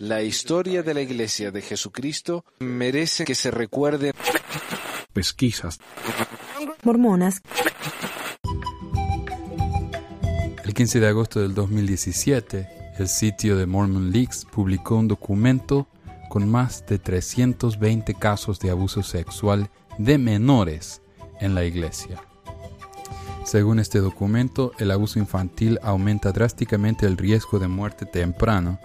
La historia de la Iglesia de Jesucristo merece que se recuerde. Pesquisas. Mormonas. El 15 de agosto del 2017, el sitio de Mormon Leaks publicó un documento con más de 320 casos de abuso sexual de menores en la iglesia. Según este documento, el abuso infantil aumenta drásticamente el riesgo de muerte temprano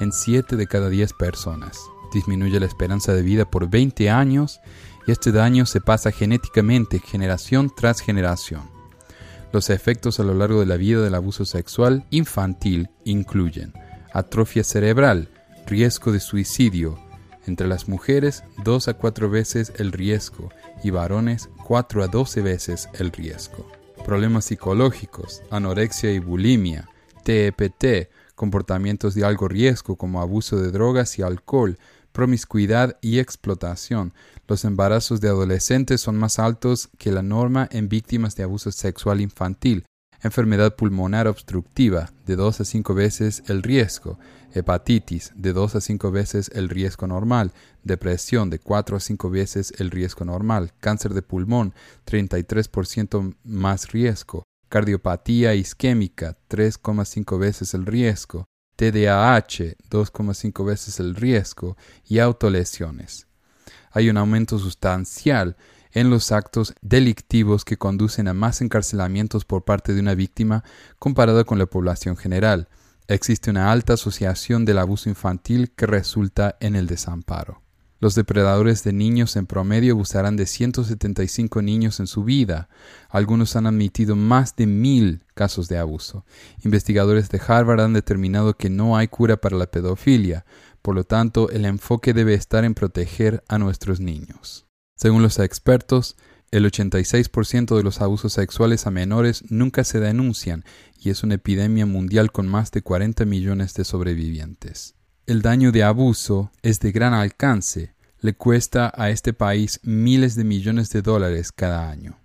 en 7 de cada 10 personas. Disminuye la esperanza de vida por 20 años y este daño se pasa genéticamente generación tras generación. Los efectos a lo largo de la vida del abuso sexual infantil incluyen atrofia cerebral, riesgo de suicidio, entre las mujeres 2 a 4 veces el riesgo y varones 4 a 12 veces el riesgo. Problemas psicológicos, anorexia y bulimia, TEPT, comportamientos de alto riesgo como abuso de drogas y alcohol, promiscuidad y explotación. Los embarazos de adolescentes son más altos que la norma en víctimas de abuso sexual infantil. Enfermedad pulmonar obstructiva, de 2 a 5 veces el riesgo. Hepatitis, de 2 a 5 veces el riesgo normal. Depresión, de 4 a 5 veces el riesgo normal. Cáncer de pulmón, 33% más riesgo cardiopatía isquémica 3,5 veces el riesgo, TDAH 2,5 veces el riesgo y autolesiones. Hay un aumento sustancial en los actos delictivos que conducen a más encarcelamientos por parte de una víctima comparado con la población general. Existe una alta asociación del abuso infantil que resulta en el desamparo. Los depredadores de niños en promedio abusarán de 175 niños en su vida. Algunos han admitido más de mil casos de abuso. Investigadores de Harvard han determinado que no hay cura para la pedofilia. Por lo tanto, el enfoque debe estar en proteger a nuestros niños. Según los expertos, el 86% de los abusos sexuales a menores nunca se denuncian y es una epidemia mundial con más de 40 millones de sobrevivientes. El daño de abuso es de gran alcance, le cuesta a este país miles de millones de dólares cada año.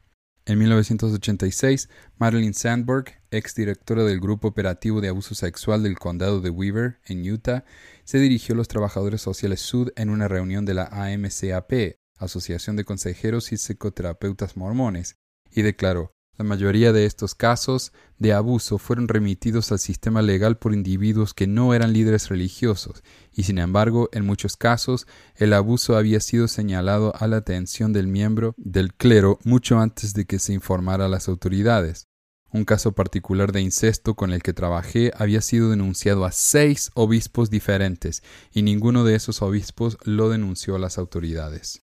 En 1986, Madeline Sandberg, exdirectora del Grupo Operativo de Abuso Sexual del Condado de Weaver, en Utah, se dirigió a los trabajadores sociales Sud en una reunión de la AMCAP, Asociación de Consejeros y Psicoterapeutas Mormones, y declaró la mayoría de estos casos de abuso fueron remitidos al sistema legal por individuos que no eran líderes religiosos, y sin embargo, en muchos casos, el abuso había sido señalado a la atención del miembro del clero mucho antes de que se informara a las autoridades. Un caso particular de incesto con el que trabajé había sido denunciado a seis obispos diferentes, y ninguno de esos obispos lo denunció a las autoridades.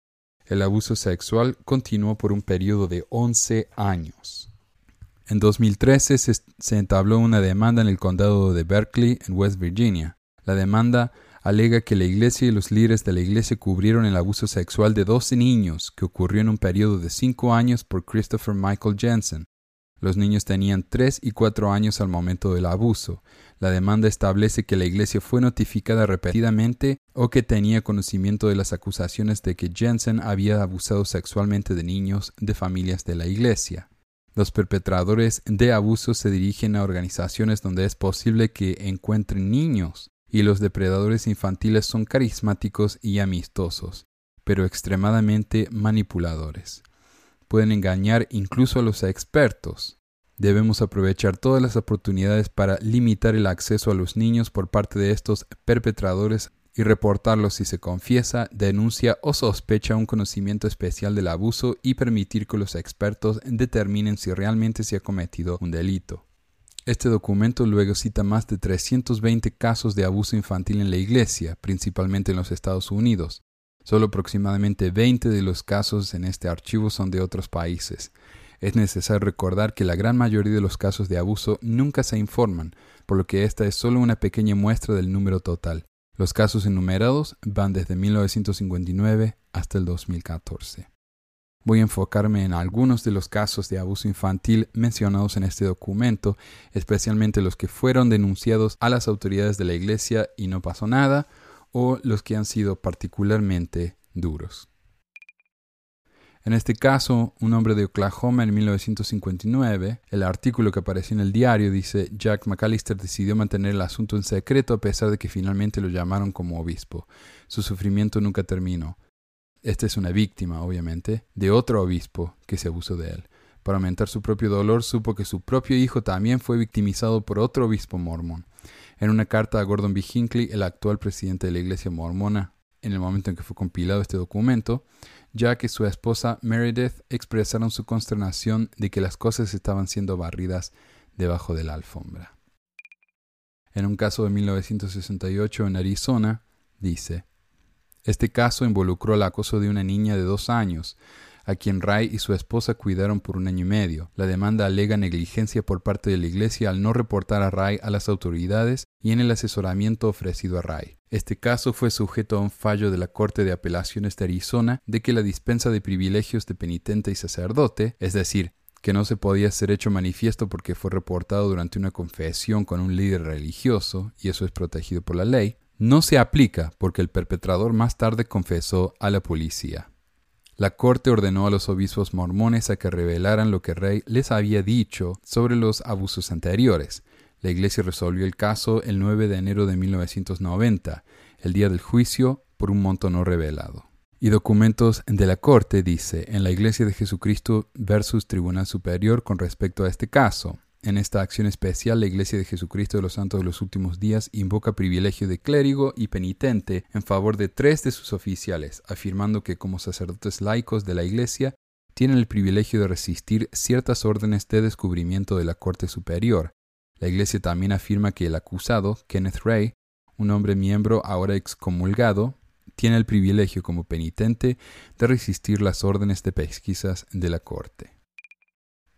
El abuso sexual continuó por un periodo de 11 años. En 2013 se, se, entabló una demanda en el condado de Berkeley, en West Virginia. La demanda alega que la iglesia y los líderes de la iglesia cubrieron el abuso sexual de 12 niños que ocurrió en un periodo de 5 años por Christopher Michael Jensen, los niños tenían 3 y 4 años al momento del abuso. La demanda establece que la Iglesia fue notificada repetidamente o que tenía conocimiento de las acusaciones de que Jensen había abusado sexualmente de niños de familias de la Iglesia. Los perpetradores de abuso se dirigen a organizaciones donde es posible que encuentren niños, y los depredadores infantiles son carismáticos y amistosos, pero extremadamente manipuladores pueden engañar incluso a los expertos. Debemos aprovechar todas las oportunidades para limitar el acceso a los niños por parte de estos perpetradores y reportarlos si se confiesa, denuncia o sospecha un conocimiento especial del abuso y permitir que los expertos determinen si realmente se ha cometido un delito. Este documento luego cita más de 320 casos de abuso infantil en la Iglesia, principalmente en los Estados Unidos. Solo aproximadamente 20 de los casos en este archivo son de otros países. Es necesario recordar que la gran mayoría de los casos de abuso nunca se informan, por lo que esta es solo una pequeña muestra del número total. Los casos enumerados van desde 1959 hasta el 2014. Voy a enfocarme en algunos de los casos de abuso infantil mencionados en este documento, especialmente los que fueron denunciados a las autoridades de la Iglesia y no pasó nada, o los que han sido particularmente duros. En este caso, un hombre de Oklahoma en 1959, el artículo que apareció en el diario dice, Jack McAllister decidió mantener el asunto en secreto a pesar de que finalmente lo llamaron como obispo. Su sufrimiento nunca terminó. Esta es una víctima, obviamente, de otro obispo que se abusó de él. Para aumentar su propio dolor, supo que su propio hijo también fue victimizado por otro obispo mormón. En una carta a Gordon B. Hinckley, el actual presidente de la iglesia mormona, en el momento en que fue compilado este documento, ya que su esposa Meredith expresaron su consternación de que las cosas estaban siendo barridas debajo de la alfombra. En un caso de 1968 en Arizona, dice, este caso involucró el acoso de una niña de dos años, a quien Ray y su esposa cuidaron por un año y medio. La demanda alega negligencia por parte de la Iglesia al no reportar a Ray a las autoridades y en el asesoramiento ofrecido a Ray. Este caso fue sujeto a un fallo de la Corte de Apelaciones de Arizona de que la dispensa de privilegios de penitente y sacerdote, es decir, que no se podía ser hecho manifiesto porque fue reportado durante una confesión con un líder religioso, y eso es protegido por la ley, no se aplica porque el perpetrador más tarde confesó a la policía. La corte ordenó a los obispos mormones a que revelaran lo que Rey les había dicho sobre los abusos anteriores. La iglesia resolvió el caso el 9 de enero de 1990, el día del juicio, por un monto no revelado. Y documentos de la corte dice en la Iglesia de Jesucristo versus Tribunal Superior con respecto a este caso. En esta acción especial, la Iglesia de Jesucristo de los Santos de los Últimos Días invoca privilegio de clérigo y penitente en favor de tres de sus oficiales, afirmando que como sacerdotes laicos de la Iglesia tienen el privilegio de resistir ciertas órdenes de descubrimiento de la Corte Superior. La Iglesia también afirma que el acusado, Kenneth Ray, un hombre miembro ahora excomulgado, tiene el privilegio como penitente de resistir las órdenes de pesquisas de la Corte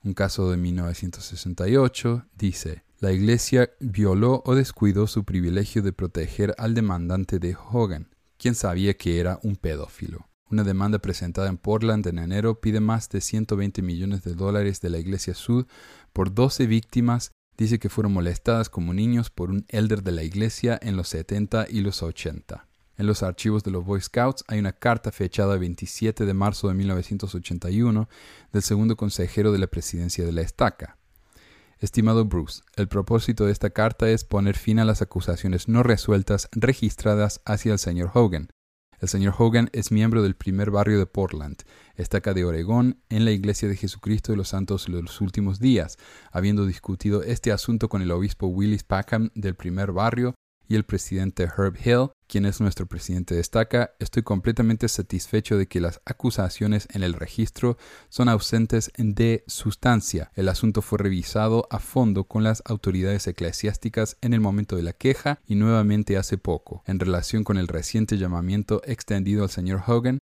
un caso de 1968, dice, la Iglesia violó o descuidó su privilegio de proteger al demandante de Hogan, quien sabía que era un pedófilo. Una demanda presentada en Portland en enero pide más de 120 millones de dólares de la Iglesia Sud por 12 víctimas. Dice que fueron molestadas como niños por un elder de la Iglesia en los 70 y los 80. En los archivos de los Boy Scouts hay una carta fechada 27 de marzo de 1981 del segundo consejero de la presidencia de la estaca. Estimado Bruce, el propósito de esta carta es poner fin a las acusaciones no resueltas registradas hacia el señor Hogan. El señor Hogan es miembro del primer barrio de Portland, estaca de Oregón, en la Iglesia de Jesucristo de los Santos de los Últimos Días, habiendo discutido este asunto con el obispo Willis Packham del primer barrio y el presidente Herb Hill, quien es nuestro presidente destaca, estoy completamente satisfecho de que las acusaciones en el registro son ausentes de sustancia. El asunto fue revisado a fondo con las autoridades eclesiásticas en el momento de la queja y nuevamente hace poco, en relación con el reciente llamamiento extendido al señor Hogan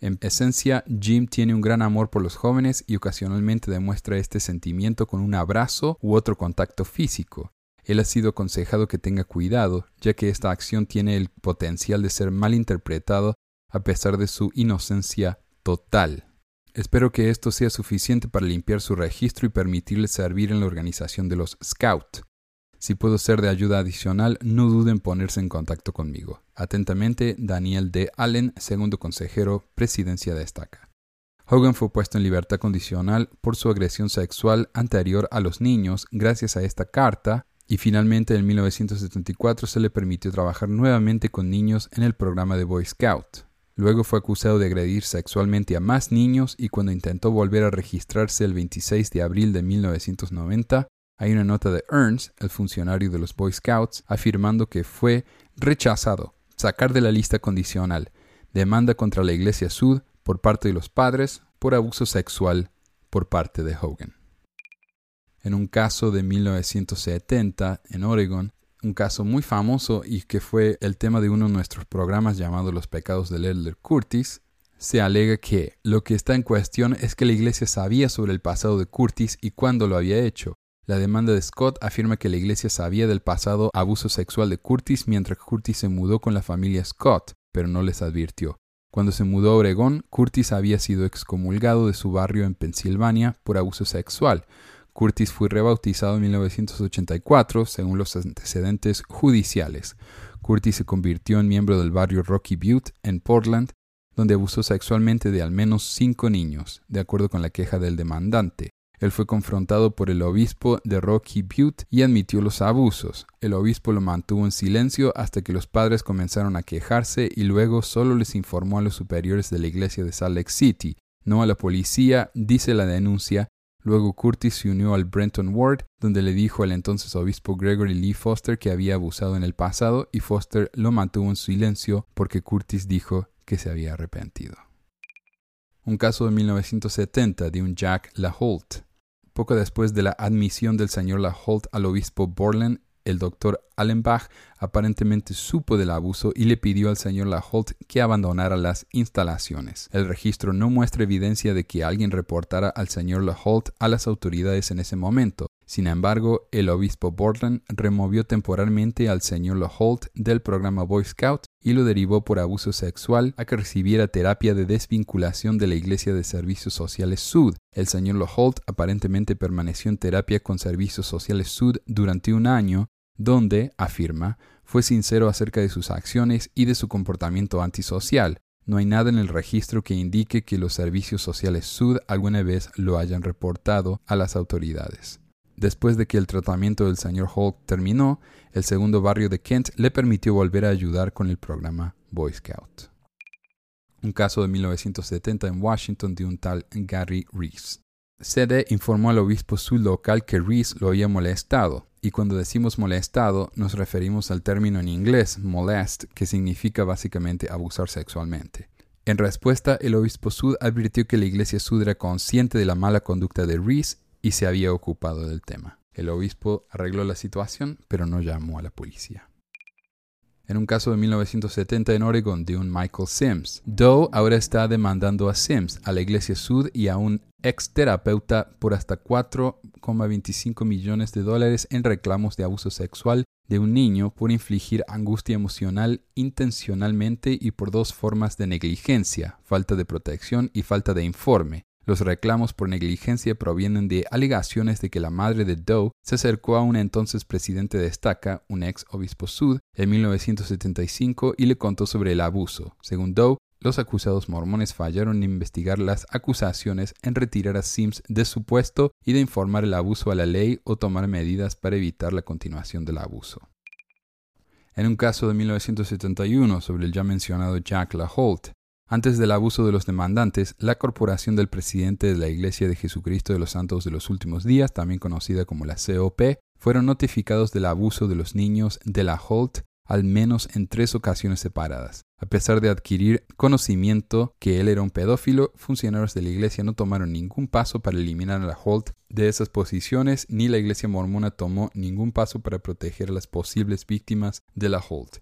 en esencia, Jim tiene un gran amor por los jóvenes y ocasionalmente demuestra este sentimiento con un abrazo u otro contacto físico. Él ha sido aconsejado que tenga cuidado, ya que esta acción tiene el potencial de ser mal interpretado a pesar de su inocencia total. Espero que esto sea suficiente para limpiar su registro y permitirle servir en la organización de los Scout. Si puedo ser de ayuda adicional, no duden en ponerse en contacto conmigo. Atentamente, Daniel D. Allen, segundo consejero, Presidencia de Estaca. Hogan fue puesto en libertad condicional por su agresión sexual anterior a los niños gracias a esta carta y finalmente en 1974 se le permitió trabajar nuevamente con niños en el programa de Boy Scout. Luego fue acusado de agredir sexualmente a más niños y cuando intentó volver a registrarse el 26 de abril de 1990, hay una nota de Ernst, el funcionario de los Boy Scouts, afirmando que fue rechazado, sacar de la lista condicional, demanda contra la Iglesia Sud por parte de los padres por abuso sexual por parte de Hogan en un caso de 1970 en Oregon, un caso muy famoso y que fue el tema de uno de nuestros programas llamado Los pecados del Elder Curtis, se alega que lo que está en cuestión es que la iglesia sabía sobre el pasado de Curtis y cuándo lo había hecho. La demanda de Scott afirma que la iglesia sabía del pasado abuso sexual de Curtis mientras Curtis se mudó con la familia Scott, pero no les advirtió. Cuando se mudó a Oregón, Curtis había sido excomulgado de su barrio en Pensilvania por abuso sexual, Curtis fue rebautizado en 1984 según los antecedentes judiciales. Curtis se convirtió en miembro del barrio Rocky Butte en Portland donde abusó sexualmente de al menos cinco niños, de acuerdo con la queja del demandante. Él fue confrontado por el obispo de Rocky Butte y admitió los abusos. El obispo lo mantuvo en silencio hasta que los padres comenzaron a quejarse y luego solo les informó a los superiores de la iglesia de Salt Lake City, no a la policía, dice la denuncia. Luego Curtis se unió al Brenton Ward, donde le dijo al entonces obispo Gregory Lee Foster que había abusado en el pasado y Foster lo mantuvo en silencio porque Curtis dijo que se había arrepentido. Un caso de 1970 de un Jack LaHolt. Poco después de la admisión del señor LaHolt al obispo Borland, el doctor Allenbach aparentemente supo del abuso y le pidió al señor LaHolt que abandonara las instalaciones. El registro no muestra evidencia de que alguien reportara al señor LaHolt a las autoridades en ese momento. Sin embargo, el obispo Borland removió temporalmente al señor LaHolt del programa Boy Scout y lo derivó por abuso sexual a que recibiera terapia de desvinculación de la Iglesia de Servicios Sociales Sud. El señor Loholt aparentemente permaneció en terapia con Servicios Sociales Sud durante un año, donde, afirma, fue sincero acerca de sus acciones y de su comportamiento antisocial. No hay nada en el registro que indique que los servicios sociales Sud alguna vez lo hayan reportado a las autoridades. Después de que el tratamiento del señor Holt terminó, el segundo barrio de Kent le permitió volver a ayudar con el programa Boy Scout. Un caso de 1970 en Washington de un tal Gary Reese. CD informó al obispo su local que Reese lo había molestado, y cuando decimos molestado nos referimos al término en inglés molest, que significa básicamente abusar sexualmente. En respuesta, el obispo Sud advirtió que la iglesia Sud era consciente de la mala conducta de Reese y se había ocupado del tema. El obispo arregló la situación, pero no llamó a la policía. En un caso de 1970 en Oregon de un Michael Sims, Doe ahora está demandando a Sims, a la iglesia Sud y a un ex terapeuta por hasta 4,25 millones de dólares en reclamos de abuso sexual de un niño por infligir angustia emocional intencionalmente y por dos formas de negligencia, falta de protección y falta de informe, los reclamos por negligencia provienen de alegaciones de que la madre de Doe se acercó a un entonces presidente de Estaca, un ex obispo sud, en 1975 y le contó sobre el abuso. Según Doe, los acusados mormones fallaron en investigar las acusaciones, en retirar a Sims de su puesto y de informar el abuso a la ley o tomar medidas para evitar la continuación del abuso. En un caso de 1971 sobre el ya mencionado Jack LaHolt, antes del abuso de los demandantes, la Corporación del Presidente de la Iglesia de Jesucristo de los Santos de los Últimos Días, también conocida como la COP, fueron notificados del abuso de los niños de la Holt al menos en tres ocasiones separadas. A pesar de adquirir conocimiento que él era un pedófilo, funcionarios de la iglesia no tomaron ningún paso para eliminar a la Holt de esas posiciones, ni la iglesia mormona tomó ningún paso para proteger a las posibles víctimas de la Holt.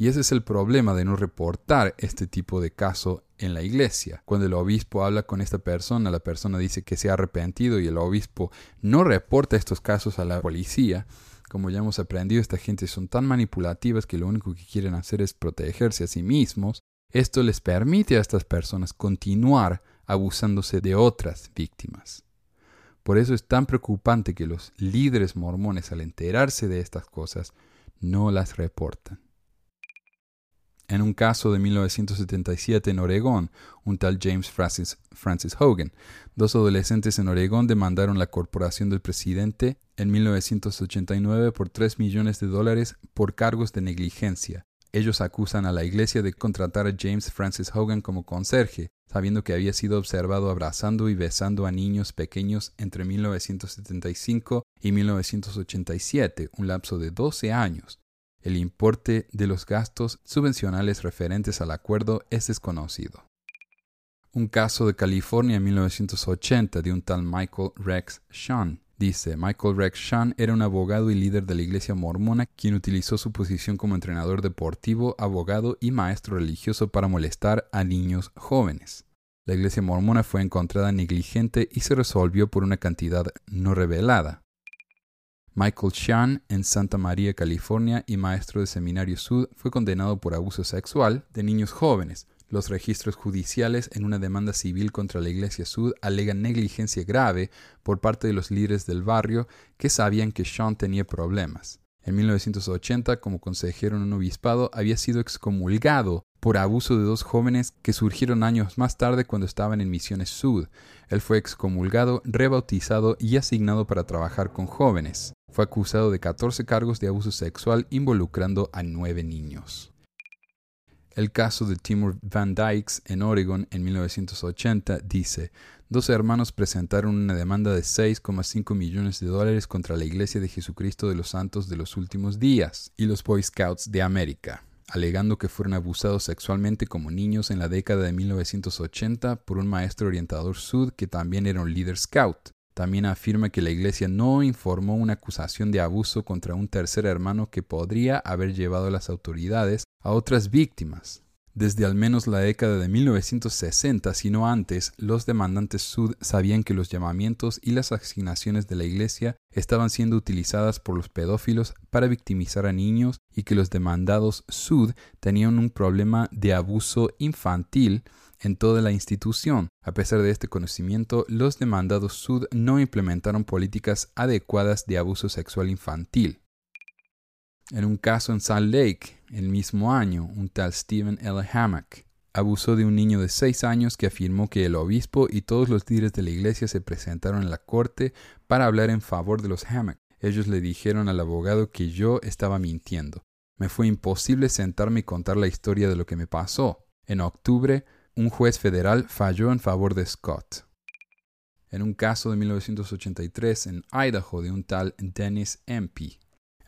Y ese es el problema de no reportar este tipo de caso en la iglesia. Cuando el obispo habla con esta persona, la persona dice que se ha arrepentido y el obispo no reporta estos casos a la policía. Como ya hemos aprendido, esta gente son tan manipulativas que lo único que quieren hacer es protegerse a sí mismos. Esto les permite a estas personas continuar abusándose de otras víctimas. Por eso es tan preocupante que los líderes mormones al enterarse de estas cosas no las reportan. En un caso de 1977 en Oregón, un tal James Francis, Francis Hogan, dos adolescentes en Oregón demandaron la corporación del presidente en 1989 por 3 millones de dólares por cargos de negligencia. Ellos acusan a la iglesia de contratar a James Francis Hogan como conserje, sabiendo que había sido observado abrazando y besando a niños pequeños entre 1975 y 1987, un lapso de 12 años. El importe de los gastos subvencionales referentes al acuerdo es desconocido. Un caso de California en 1980 de un tal Michael Rex Sean. Dice, Michael Rex Sean era un abogado y líder de la iglesia mormona quien utilizó su posición como entrenador deportivo, abogado y maestro religioso para molestar a niños jóvenes. La iglesia mormona fue encontrada negligente y se resolvió por una cantidad no revelada. Michael Chan, en Santa María, California, y maestro de Seminario Sud, fue condenado por abuso sexual de niños jóvenes. Los registros judiciales en una demanda civil contra la Iglesia Sud alegan negligencia grave por parte de los líderes del barrio que sabían que Sean tenía problemas. En 1980, como consejero en un obispado, había sido excomulgado por abuso de dos jóvenes que surgieron años más tarde cuando estaban en Misiones Sud. Él fue excomulgado, rebautizado y asignado para trabajar con jóvenes. Fue acusado de 14 cargos de abuso sexual involucrando a nueve niños. El caso de Timur Van Dykes en Oregon en 1980 dice, dos hermanos presentaron una demanda de 6,5 millones de dólares contra la Iglesia de Jesucristo de los Santos de los Últimos Días y los Boy Scouts de América, alegando que fueron abusados sexualmente como niños en la década de 1980 por un maestro orientador sud que también era un líder scout. También afirma que la Iglesia no informó una acusación de abuso contra un tercer hermano que podría haber llevado a las autoridades a otras víctimas. Desde al menos la década de 1960, si no antes, los demandantes Sud sabían que los llamamientos y las asignaciones de la Iglesia estaban siendo utilizadas por los pedófilos para victimizar a niños y que los demandados Sud tenían un problema de abuso infantil en toda la institución. A pesar de este conocimiento, los demandados Sud no implementaron políticas adecuadas de abuso sexual infantil. En un caso en Salt Lake, el mismo año, un tal Stephen L. Hammack abusó de un niño de seis años que afirmó que el obispo y todos los líderes de la iglesia se presentaron en la corte para hablar en favor de los Hammack. Ellos le dijeron al abogado que yo estaba mintiendo. Me fue imposible sentarme y contar la historia de lo que me pasó. En octubre, un juez federal falló en favor de Scott. En un caso de 1983 en Idaho de un tal Dennis MP.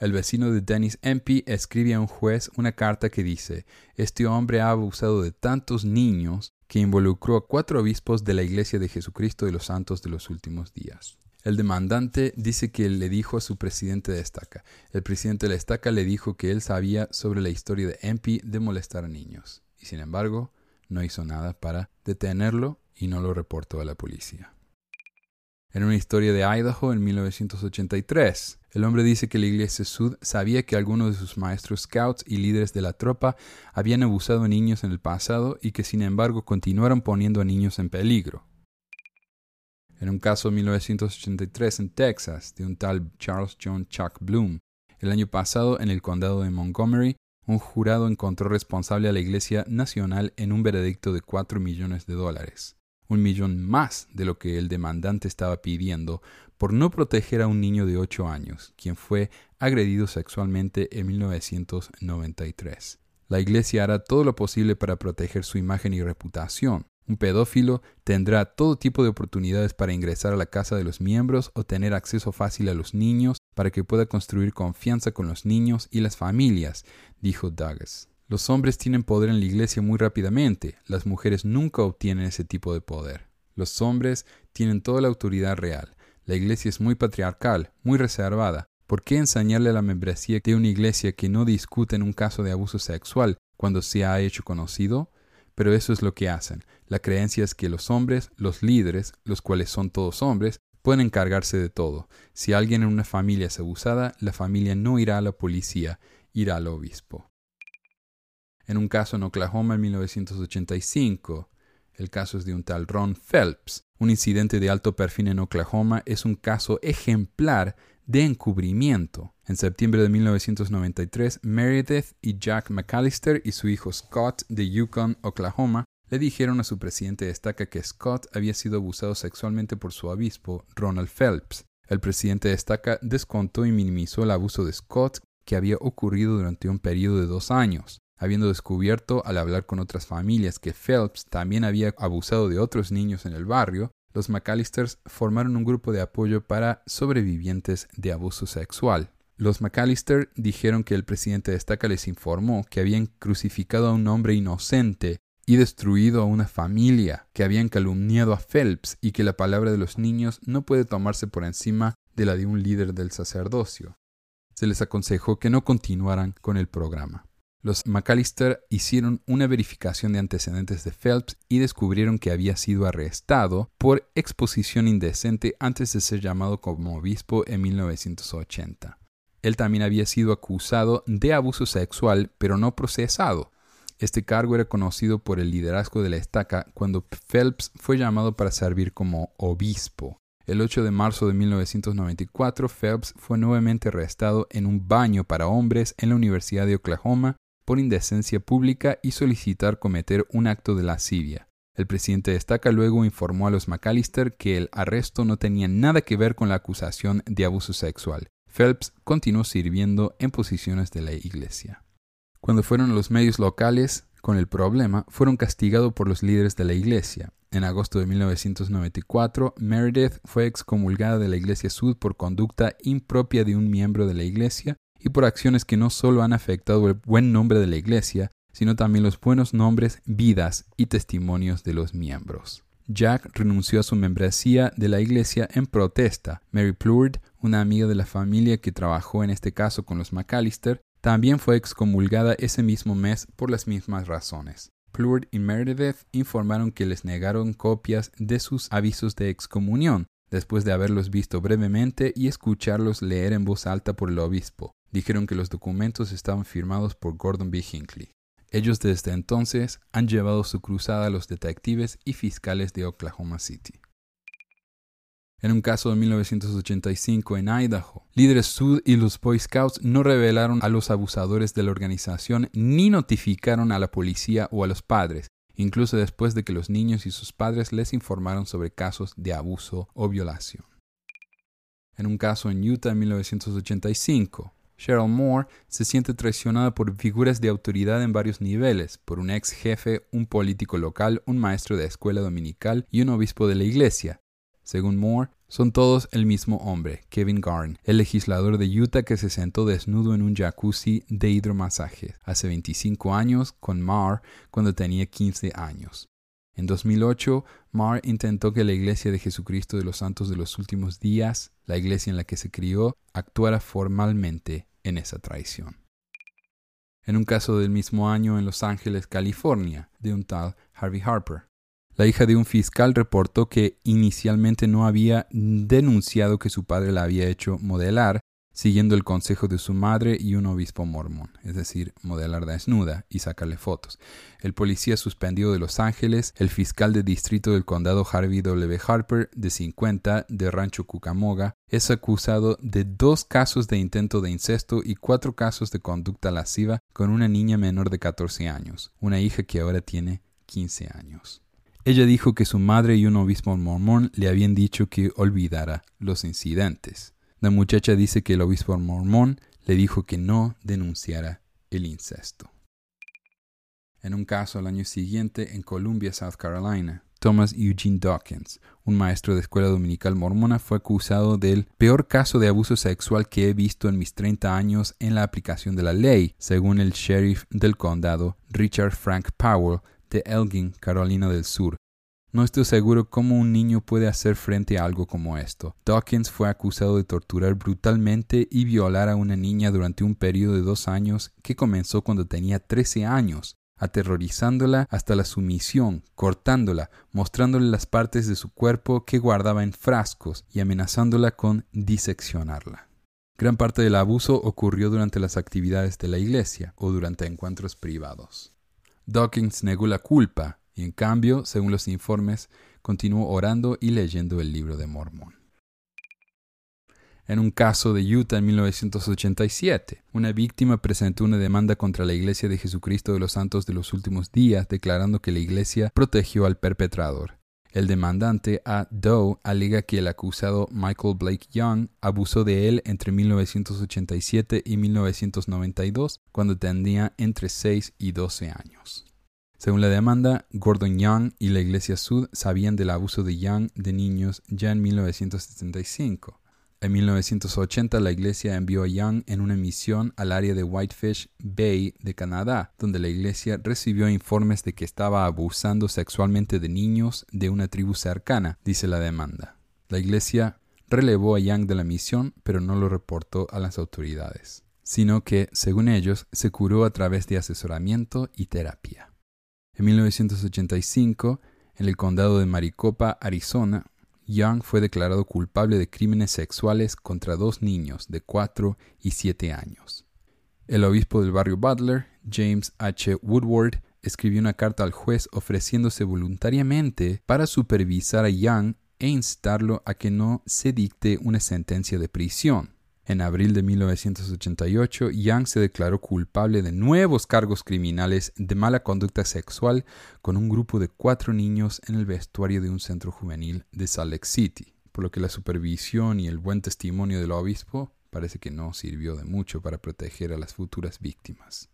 El vecino de Dennis MP escribe a un juez una carta que dice, este hombre ha abusado de tantos niños que involucró a cuatro obispos de la Iglesia de Jesucristo de los Santos de los últimos días. El demandante dice que le dijo a su presidente de estaca. El presidente de la estaca le dijo que él sabía sobre la historia de MP de molestar a niños. Y sin embargo, no hizo nada para detenerlo y no lo reportó a la policía. En una historia de Idaho en 1983, el hombre dice que la iglesia Sud sabía que algunos de sus maestros scouts y líderes de la tropa habían abusado a niños en el pasado y que sin embargo continuaron poniendo a niños en peligro. En un caso de 1983 en Texas, de un tal Charles John Chuck Bloom, el año pasado en el condado de Montgomery, un jurado encontró responsable a la Iglesia Nacional en un veredicto de 4 millones de dólares, un millón más de lo que el demandante estaba pidiendo por no proteger a un niño de 8 años, quien fue agredido sexualmente en 1993. La Iglesia hará todo lo posible para proteger su imagen y reputación. Un pedófilo tendrá todo tipo de oportunidades para ingresar a la casa de los miembros o tener acceso fácil a los niños para que pueda construir confianza con los niños y las familias, dijo Douglas. Los hombres tienen poder en la iglesia muy rápidamente, las mujeres nunca obtienen ese tipo de poder. Los hombres tienen toda la autoridad real. La iglesia es muy patriarcal, muy reservada. ¿Por qué enseñarle a la membresía de una iglesia que no discute en un caso de abuso sexual cuando se ha hecho conocido? Pero eso es lo que hacen. La creencia es que los hombres, los líderes, los cuales son todos hombres, pueden encargarse de todo. Si alguien en una familia es abusada, la familia no irá a la policía, irá al obispo. En un caso en Oklahoma en 1985, el caso es de un tal Ron Phelps. Un incidente de alto perfil en Oklahoma es un caso ejemplar de encubrimiento. En septiembre de 1993, Meredith y Jack McAllister y su hijo Scott de Yukon, Oklahoma, le dijeron a su presidente de estaca que Scott había sido abusado sexualmente por su obispo, Ronald Phelps. El presidente de estaca descontó y minimizó el abuso de Scott que había ocurrido durante un periodo de dos años, habiendo descubierto al hablar con otras familias que Phelps también había abusado de otros niños en el barrio, los McAllisters formaron un grupo de apoyo para sobrevivientes de abuso sexual. Los McAllister dijeron que el presidente de estaca les informó que habían crucificado a un hombre inocente y destruido a una familia, que habían calumniado a Phelps y que la palabra de los niños no puede tomarse por encima de la de un líder del sacerdocio. Se les aconsejó que no continuaran con el programa. Los McAllister hicieron una verificación de antecedentes de Phelps y descubrieron que había sido arrestado por exposición indecente antes de ser llamado como obispo en 1980. Él también había sido acusado de abuso sexual, pero no procesado. Este cargo era conocido por el liderazgo de la estaca cuando Phelps fue llamado para servir como obispo. El 8 de marzo de 1994, Phelps fue nuevamente arrestado en un baño para hombres en la Universidad de Oklahoma por indecencia pública y solicitar cometer un acto de lascivia. El presidente destaca luego informó a los McAllister que el arresto no tenía nada que ver con la acusación de abuso sexual. Phelps continuó sirviendo en posiciones de la iglesia. Cuando fueron los medios locales con el problema, fueron castigados por los líderes de la iglesia. En agosto de 1994, Meredith fue excomulgada de la Iglesia Sud por conducta impropia de un miembro de la Iglesia y por acciones que no solo han afectado el buen nombre de la Iglesia, sino también los buenos nombres, vidas y testimonios de los miembros. Jack renunció a su membresía de la iglesia en protesta. Mary Plourd, una amiga de la familia que trabajó en este caso con los McAllister, también fue excomulgada ese mismo mes por las mismas razones. Plourd y Meredith informaron que les negaron copias de sus avisos de excomunión, después de haberlos visto brevemente y escucharlos leer en voz alta por el obispo. Dijeron que los documentos estaban firmados por Gordon B. Hinckley. Ellos desde entonces han llevado su cruzada a los detectives y fiscales de Oklahoma City. En un caso de 1985 en Idaho, líderes Sud y los Boy Scouts no revelaron a los abusadores de la organización ni notificaron a la policía o a los padres, incluso después de que los niños y sus padres les informaron sobre casos de abuso o violación. En un caso en Utah en 1985, Cheryl Moore se siente traicionada por figuras de autoridad en varios niveles, por un ex jefe, un político local, un maestro de escuela dominical y un obispo de la iglesia, según Moore, son todos el mismo hombre, Kevin Garn, el legislador de Utah que se sentó desnudo en un jacuzzi de hidromasaje hace 25 años con Marr cuando tenía 15 años. En 2008, Marr intentó que la Iglesia de Jesucristo de los Santos de los Últimos Días, la iglesia en la que se crió, actuara formalmente en esa traición. En un caso del mismo año en Los Ángeles, California, de un tal Harvey Harper, la hija de un fiscal reportó que inicialmente no había denunciado que su padre la había hecho modelar, siguiendo el consejo de su madre y un obispo mormón, es decir, modelar desnuda y sacarle fotos. El policía suspendido de Los Ángeles, el fiscal de distrito del condado Harvey W. Harper, de 50, de Rancho Cucamoga, es acusado de dos casos de intento de incesto y cuatro casos de conducta lasciva con una niña menor de 14 años, una hija que ahora tiene 15 años. Ella dijo que su madre y un obispo mormón le habían dicho que olvidara los incidentes. La muchacha dice que el obispo mormón le dijo que no denunciara el incesto. En un caso al año siguiente en Columbia, South Carolina, Thomas Eugene Dawkins, un maestro de escuela dominical mormona, fue acusado del peor caso de abuso sexual que he visto en mis 30 años en la aplicación de la ley, según el sheriff del condado, Richard Frank Powell, de Elgin, Carolina del Sur. No estoy seguro cómo un niño puede hacer frente a algo como esto. Dawkins fue acusado de torturar brutalmente y violar a una niña durante un periodo de dos años que comenzó cuando tenía 13 años, aterrorizándola hasta la sumisión, cortándola, mostrándole las partes de su cuerpo que guardaba en frascos y amenazándola con diseccionarla. Gran parte del abuso ocurrió durante las actividades de la iglesia o durante encuentros privados. Dawkins negó la culpa y en cambio, según los informes, continuó orando y leyendo el libro de Mormón. En un caso de Utah en 1987, una víctima presentó una demanda contra la Iglesia de Jesucristo de los Santos de los Últimos Días, declarando que la Iglesia protegió al perpetrador. El demandante A. Doe alega que el acusado Michael Blake Young abusó de él entre 1987 y 1992, cuando tenía entre 6 y 12 años. Según la demanda, Gordon Young y la Iglesia Sud sabían del abuso de Young de niños ya en 1975. En 1980 la iglesia envió a Young en una misión al área de Whitefish Bay de Canadá, donde la iglesia recibió informes de que estaba abusando sexualmente de niños de una tribu cercana, dice la demanda. La iglesia relevó a Young de la misión, pero no lo reportó a las autoridades, sino que, según ellos, se curó a través de asesoramiento y terapia. En 1985, en el condado de Maricopa, Arizona, Young fue declarado culpable de crímenes sexuales contra dos niños de 4 y 7 años. El obispo del barrio Butler, James H. Woodward, escribió una carta al juez ofreciéndose voluntariamente para supervisar a Young e instarlo a que no se dicte una sentencia de prisión. En abril de 1988, Young se declaró culpable de nuevos cargos criminales de mala conducta sexual con un grupo de cuatro niños en el vestuario de un centro juvenil de Salt Lake City, por lo que la supervisión y el buen testimonio del obispo parece que no sirvió de mucho para proteger a las futuras víctimas.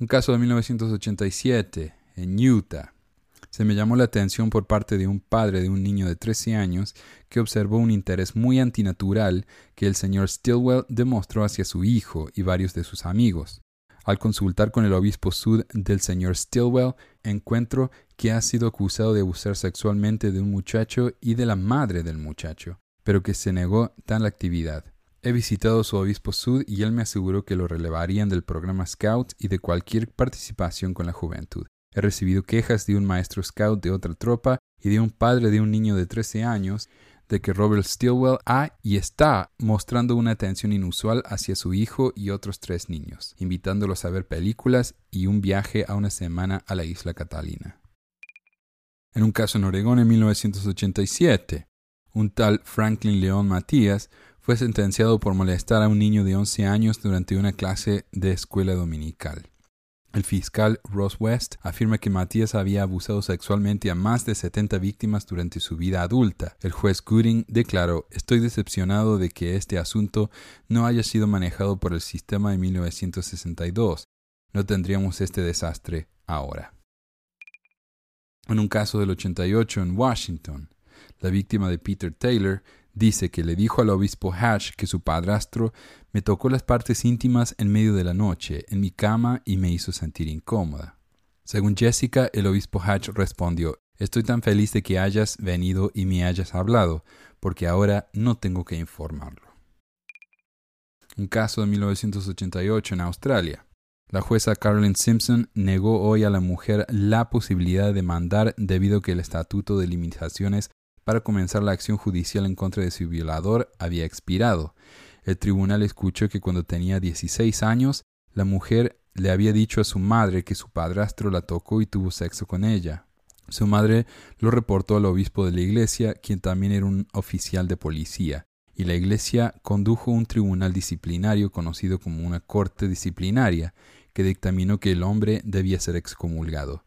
Un caso de 1987, en Utah, se me llamó la atención por parte de un padre de un niño de 13 años que observó un interés muy antinatural que el señor Stilwell demostró hacia su hijo y varios de sus amigos. Al consultar con el obispo sud del señor Stilwell, encuentro que ha sido acusado de abusar sexualmente de un muchacho y de la madre del muchacho, pero que se negó tal actividad. He visitado a su obispo sud y él me aseguró que lo relevarían del programa Scout y de cualquier participación con la juventud. He recibido quejas de un maestro scout de otra tropa y de un padre de un niño de 13 años de que Robert Stilwell ha y está mostrando una atención inusual hacia su hijo y otros tres niños, invitándolos a ver películas y un viaje a una semana a la isla Catalina. En un caso en Oregón en 1987, un tal Franklin León Matías fue sentenciado por molestar a un niño de 11 años durante una clase de escuela dominical. El fiscal Ross West afirma que Matías había abusado sexualmente a más de 70 víctimas durante su vida adulta. El juez Gooding declaró, estoy decepcionado de que este asunto no haya sido manejado por el sistema de 1962. No tendríamos este desastre ahora. En un caso del 88 en Washington, la víctima de Peter Taylor dice que le dijo al obispo Hatch que su padrastro me tocó las partes íntimas en medio de la noche, en mi cama, y me hizo sentir incómoda. Según Jessica, el obispo Hatch respondió Estoy tan feliz de que hayas venido y me hayas hablado, porque ahora no tengo que informarlo. Un caso de 1988 en Australia. La jueza Carolyn Simpson negó hoy a la mujer la posibilidad de demandar debido a que el Estatuto de Limitaciones para comenzar la acción judicial en contra de su violador había expirado. El tribunal escuchó que cuando tenía 16 años, la mujer le había dicho a su madre que su padrastro la tocó y tuvo sexo con ella. Su madre lo reportó al obispo de la iglesia, quien también era un oficial de policía, y la iglesia condujo un tribunal disciplinario conocido como una corte disciplinaria, que dictaminó que el hombre debía ser excomulgado.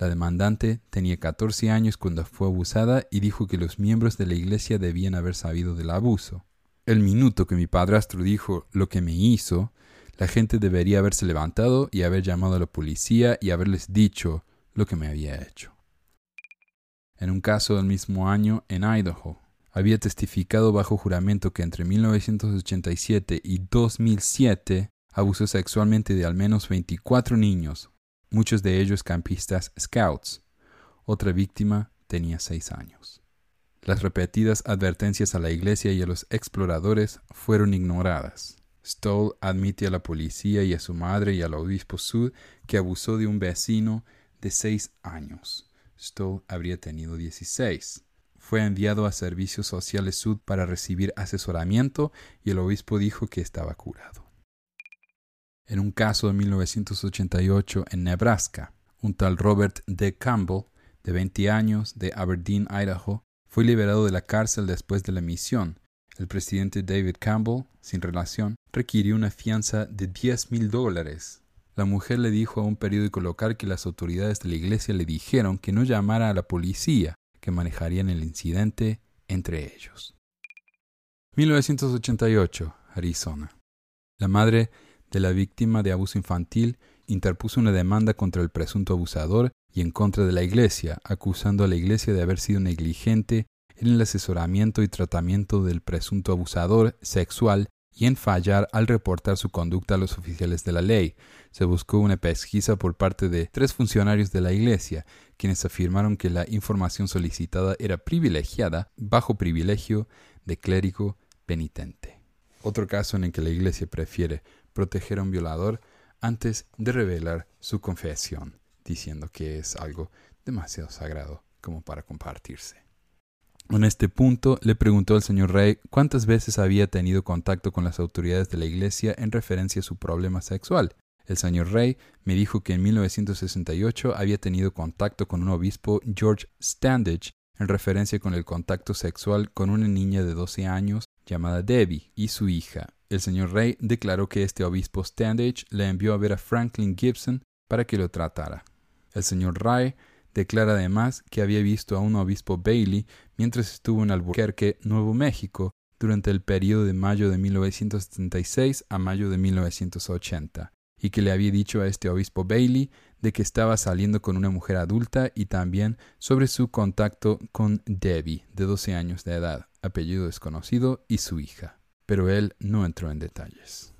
La demandante tenía 14 años cuando fue abusada y dijo que los miembros de la iglesia debían haber sabido del abuso. El minuto que mi padrastro dijo lo que me hizo, la gente debería haberse levantado y haber llamado a la policía y haberles dicho lo que me había hecho. En un caso del mismo año en Idaho, había testificado bajo juramento que entre 1987 y 2007 abusó sexualmente de al menos 24 niños, muchos de ellos campistas scouts. Otra víctima tenía seis años. Las repetidas advertencias a la iglesia y a los exploradores fueron ignoradas. Stoll admite a la policía y a su madre y al obispo Sud que abusó de un vecino de seis años. Stoll habría tenido dieciséis. Fue enviado a Servicios Sociales Sud para recibir asesoramiento y el obispo dijo que estaba curado en un caso de 1988 en Nebraska. Un tal Robert D. Campbell, de 20 años, de Aberdeen, Idaho, fue liberado de la cárcel después de la misión. El presidente David Campbell, sin relación, requirió una fianza de 10 mil dólares. La mujer le dijo a un periódico local que las autoridades de la iglesia le dijeron que no llamara a la policía, que manejarían el incidente entre ellos. 1988, Arizona. La madre de la víctima de abuso infantil interpuso una demanda contra el presunto abusador y en contra de la Iglesia, acusando a la Iglesia de haber sido negligente en el asesoramiento y tratamiento del presunto abusador sexual y en fallar al reportar su conducta a los oficiales de la ley. Se buscó una pesquisa por parte de tres funcionarios de la Iglesia, quienes afirmaron que la información solicitada era privilegiada bajo privilegio de clérigo penitente. Otro caso en el que la Iglesia prefiere proteger a un violador antes de revelar su confesión, diciendo que es algo demasiado sagrado como para compartirse. En este punto le preguntó al señor Rey cuántas veces había tenido contacto con las autoridades de la iglesia en referencia a su problema sexual. El señor Rey me dijo que en 1968 había tenido contacto con un obispo George Standage en referencia con el contacto sexual con una niña de 12 años llamada Debbie y su hija. El señor Ray declaró que este obispo Standage le envió a ver a Franklin Gibson para que lo tratara. El señor Ray declara además que había visto a un obispo Bailey mientras estuvo en Albuquerque, Nuevo México, durante el periodo de mayo de 1976 a mayo de 1980, y que le había dicho a este obispo Bailey de que estaba saliendo con una mujer adulta y también sobre su contacto con Debbie, de 12 años de edad, apellido desconocido, y su hija. Pero él no entró en detalles.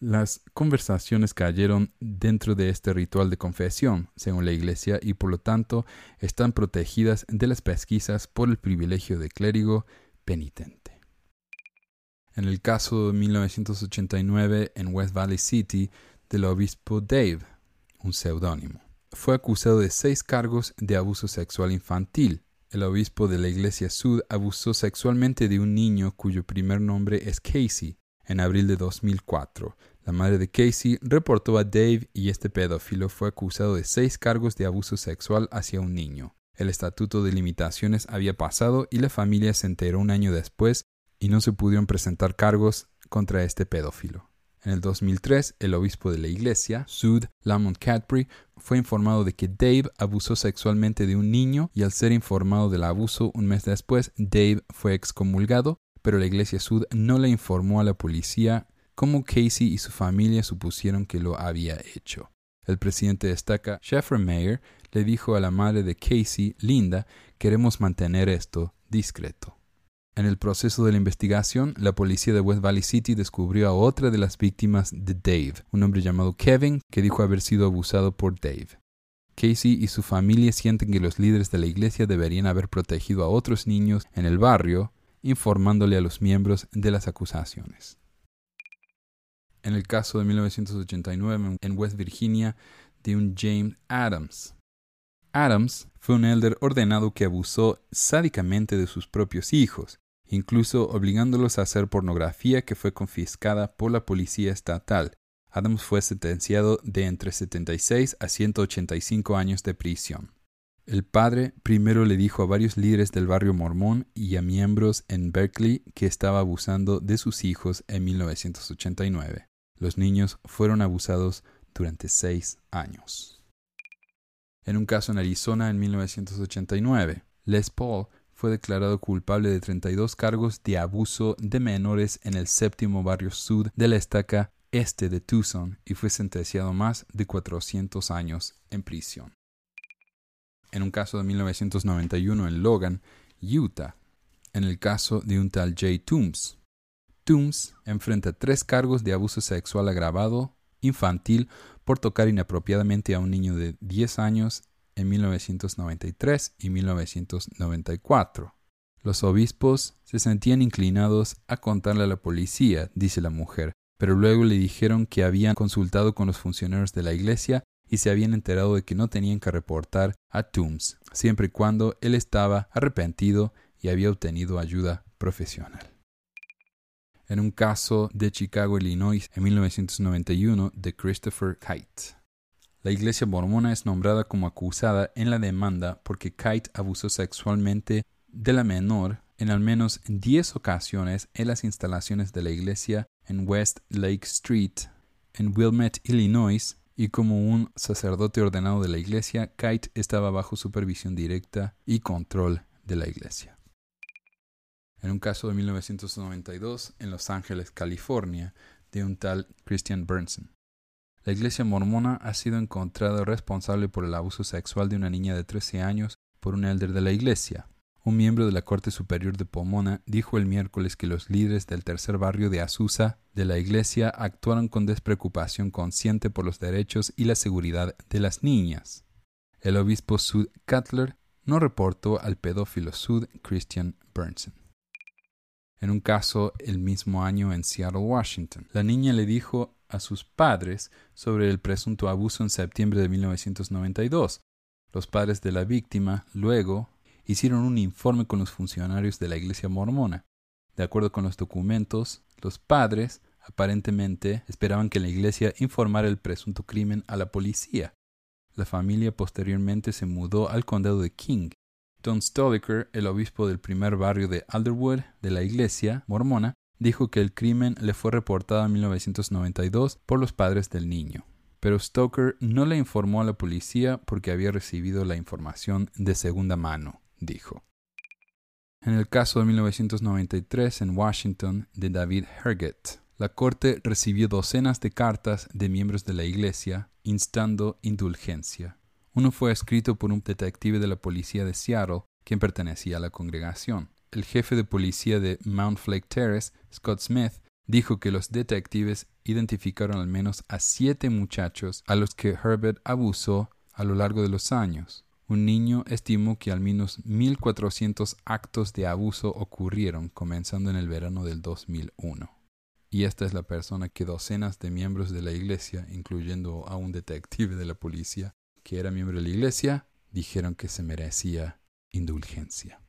Las conversaciones cayeron dentro de este ritual de confesión, según la Iglesia, y por lo tanto están protegidas de las pesquisas por el privilegio de clérigo penitente. En el caso de 1989 en West Valley City del obispo Dave, un seudónimo, fue acusado de seis cargos de abuso sexual infantil. El obispo de la Iglesia Sud abusó sexualmente de un niño cuyo primer nombre es Casey en abril de 2004 la madre de Casey reportó a Dave y este pedófilo fue acusado de seis cargos de abuso sexual hacia un niño. El estatuto de limitaciones había pasado y la familia se enteró un año después y no se pudieron presentar cargos contra este pedófilo. En el 2003, el obispo de la iglesia, Sud Lamont Cadbury, fue informado de que Dave abusó sexualmente de un niño y al ser informado del abuso un mes después, Dave fue excomulgado, pero la iglesia Sud no le informó a la policía cómo Casey y su familia supusieron que lo había hecho. El presidente destaca, Jeffrey Mayer le dijo a la madre de Casey, Linda, queremos mantener esto discreto. En el proceso de la investigación, la policía de West Valley City descubrió a otra de las víctimas de Dave, un hombre llamado Kevin, que dijo haber sido abusado por Dave. Casey y su familia sienten que los líderes de la iglesia deberían haber protegido a otros niños en el barrio, informándole a los miembros de las acusaciones en el caso de 1989 en West Virginia de un James Adams. Adams fue un elder ordenado que abusó sádicamente de sus propios hijos, incluso obligándolos a hacer pornografía que fue confiscada por la policía estatal. Adams fue sentenciado de entre 76 a 185 años de prisión. El padre primero le dijo a varios líderes del barrio mormón y a miembros en Berkeley que estaba abusando de sus hijos en 1989. Los niños fueron abusados durante seis años. En un caso en Arizona en 1989, Les Paul fue declarado culpable de 32 cargos de abuso de menores en el séptimo barrio sud de la estaca este de Tucson y fue sentenciado más de 400 años en prisión. En un caso de 1991 en Logan, Utah, en el caso de un tal Jay Toombs, Toombs enfrenta tres cargos de abuso sexual agravado infantil por tocar inapropiadamente a un niño de 10 años en 1993 y 1994. Los obispos se sentían inclinados a contarle a la policía, dice la mujer, pero luego le dijeron que habían consultado con los funcionarios de la iglesia y se habían enterado de que no tenían que reportar a Toombs, siempre y cuando él estaba arrepentido y había obtenido ayuda profesional en un caso de Chicago, Illinois, en 1991 de Christopher Kite. La iglesia mormona es nombrada como acusada en la demanda porque Kite abusó sexualmente de la menor en al menos 10 ocasiones en las instalaciones de la iglesia en West Lake Street, en Wilmette, Illinois, y como un sacerdote ordenado de la iglesia, Kite estaba bajo supervisión directa y control de la iglesia en un caso de 1992 en Los Ángeles, California, de un tal Christian Bernson. La iglesia mormona ha sido encontrada responsable por el abuso sexual de una niña de 13 años por un elder de la iglesia. Un miembro de la Corte Superior de Pomona dijo el miércoles que los líderes del tercer barrio de Azusa de la iglesia actuaron con despreocupación consciente por los derechos y la seguridad de las niñas. El obispo Sud Cutler no reportó al pedófilo Sud Christian Bernson en un caso el mismo año en Seattle, Washington. La niña le dijo a sus padres sobre el presunto abuso en septiembre de 1992. Los padres de la víctima luego hicieron un informe con los funcionarios de la iglesia mormona. De acuerdo con los documentos, los padres aparentemente esperaban que la iglesia informara el presunto crimen a la policía. La familia posteriormente se mudó al condado de King Tom Stoliker, el obispo del primer barrio de Alderwood de la iglesia mormona, dijo que el crimen le fue reportado en 1992 por los padres del niño. Pero Stoker no le informó a la policía porque había recibido la información de segunda mano, dijo. En el caso de 1993 en Washington de David Herget, la corte recibió docenas de cartas de miembros de la iglesia instando indulgencia. Uno fue escrito por un detective de la policía de Seattle, quien pertenecía a la congregación. El jefe de policía de Mount Flake Terrace, Scott Smith, dijo que los detectives identificaron al menos a siete muchachos a los que Herbert abusó a lo largo de los años. Un niño estimó que al menos 1.400 actos de abuso ocurrieron comenzando en el verano del 2001. Y esta es la persona que docenas de miembros de la iglesia, incluyendo a un detective de la policía, que era miembro de la iglesia, dijeron que se merecía indulgencia.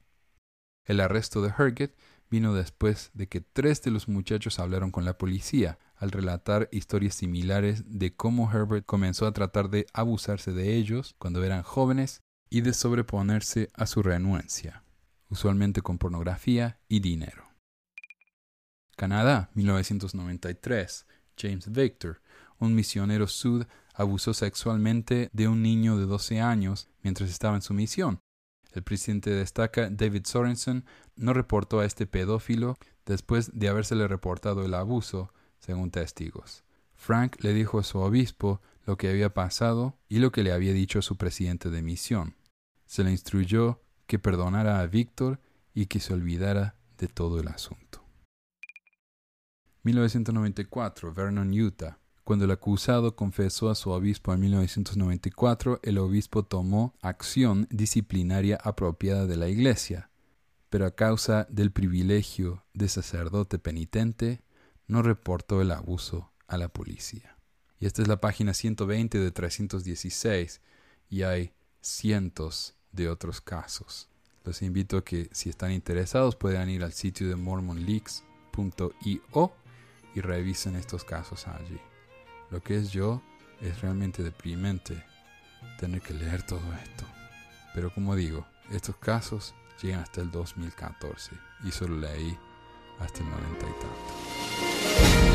El arresto de Herget vino después de que tres de los muchachos hablaron con la policía al relatar historias similares de cómo Herbert comenzó a tratar de abusarse de ellos cuando eran jóvenes y de sobreponerse a su renuencia, usualmente con pornografía y dinero. Canadá, 1993. James Victor, un misionero sud, abusó sexualmente de un niño de 12 años mientras estaba en su misión. El presidente destaca David Sorensen no reportó a este pedófilo después de habérsele reportado el abuso, según testigos. Frank le dijo a su obispo lo que había pasado y lo que le había dicho su presidente de misión. Se le instruyó que perdonara a Víctor y que se olvidara de todo el asunto. 1994, Vernon, Utah. Cuando el acusado confesó a su obispo en 1994, el obispo tomó acción disciplinaria apropiada de la Iglesia, pero a causa del privilegio de sacerdote penitente, no reportó el abuso a la policía. Y esta es la página 120 de 316, y hay cientos de otros casos. Los invito a que si están interesados puedan ir al sitio de mormonleaks.io y revisen estos casos allí. Lo que es yo es realmente deprimente tener que leer todo esto. Pero como digo, estos casos llegan hasta el 2014 y solo leí hasta el 90 y tanto.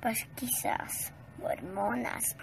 Pues quizás hormonas.